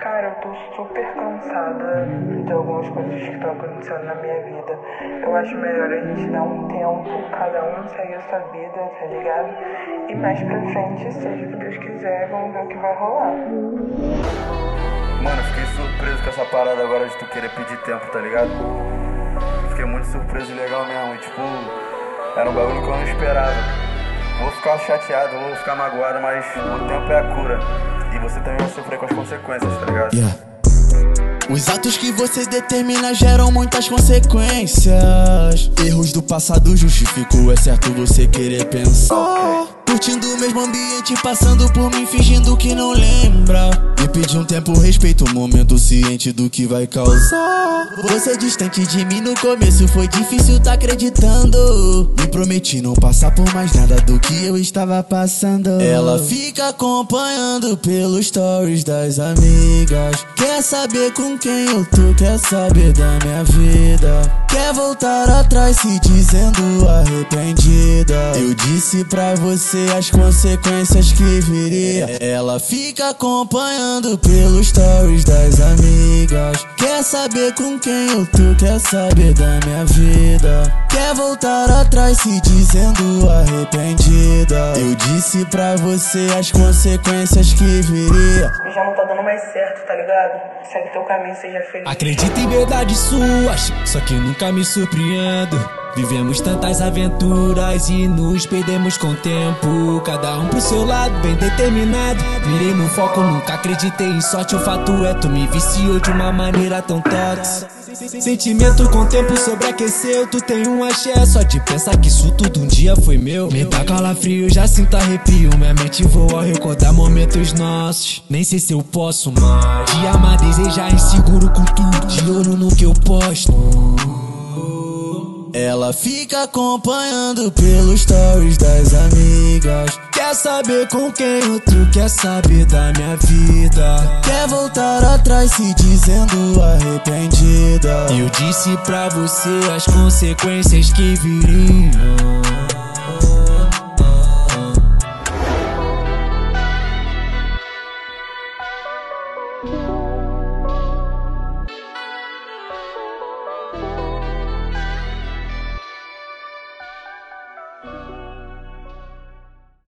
Cara, eu tô super cansada de algumas coisas que estão acontecendo na minha vida. Eu acho melhor a gente dar um tempo, cada um segue a sua vida, tá ligado? E mais pra frente, seja o que Deus quiser, vamos ver o que vai rolar. Mano, fiquei surpreso com essa parada agora de tu querer pedir tempo, tá ligado? Fiquei muito surpreso e legal mesmo. E, tipo, era um bagulho que eu não esperava. Vou ficar chateado, vou ficar magoado, mas o tempo é a cura. E você também vai sofrer com as consequências, tá ligado? Yeah. Os atos que você determina geram muitas consequências. Erros do passado justificam, é certo você querer pensar. Curtindo o mesmo ambiente, passando por mim, fingindo que não lembra. Pedi um tempo, respeito o momento, ciente do que vai causar. Você distante de mim no começo, foi difícil tá acreditando. Me prometi não passar por mais nada do que eu estava passando. Ela fica acompanhando pelos stories das amigas. Quer saber com quem eu tô, quer saber da minha vida. Quer voltar atrás se dizendo arrependida. Eu disse pra você as consequências que viria. Ela fica acompanhando pelos stories das amigas. Quer saber com quem eu tô, quer saber da minha vida. Quer voltar atrás se dizendo arrependida. Eu disse pra você as consequências que viria. Já não tá dando mais certo, tá ligado? Segue teu caminho, seja feliz. Acredita em verdades suas, só que nunca me surpreendo. Vivemos tantas aventuras e nos perdemos com o tempo. Cada um pro seu lado, bem determinado. Mirei no foco, nunca acreditei em sorte. O fato é, tu me viciou de uma maneira tão tóxica. Sentimento com o tempo sobreaqueceu. Tu tem um axé, só de pensar que isso tudo um dia foi meu. Me dá calafrio, já sinto arrepio. Minha mente voa recordar momentos nossos. Nem sei se eu posso mais. Te amar, desejar inseguro com tudo. De olho no que eu posto. Ela fica acompanhando pelos stories das amigas. Quer saber com quem outro quer saber da minha vida. Quer voltar atrás se dizendo arrependida. Eu disse pra você as consequências que viriam.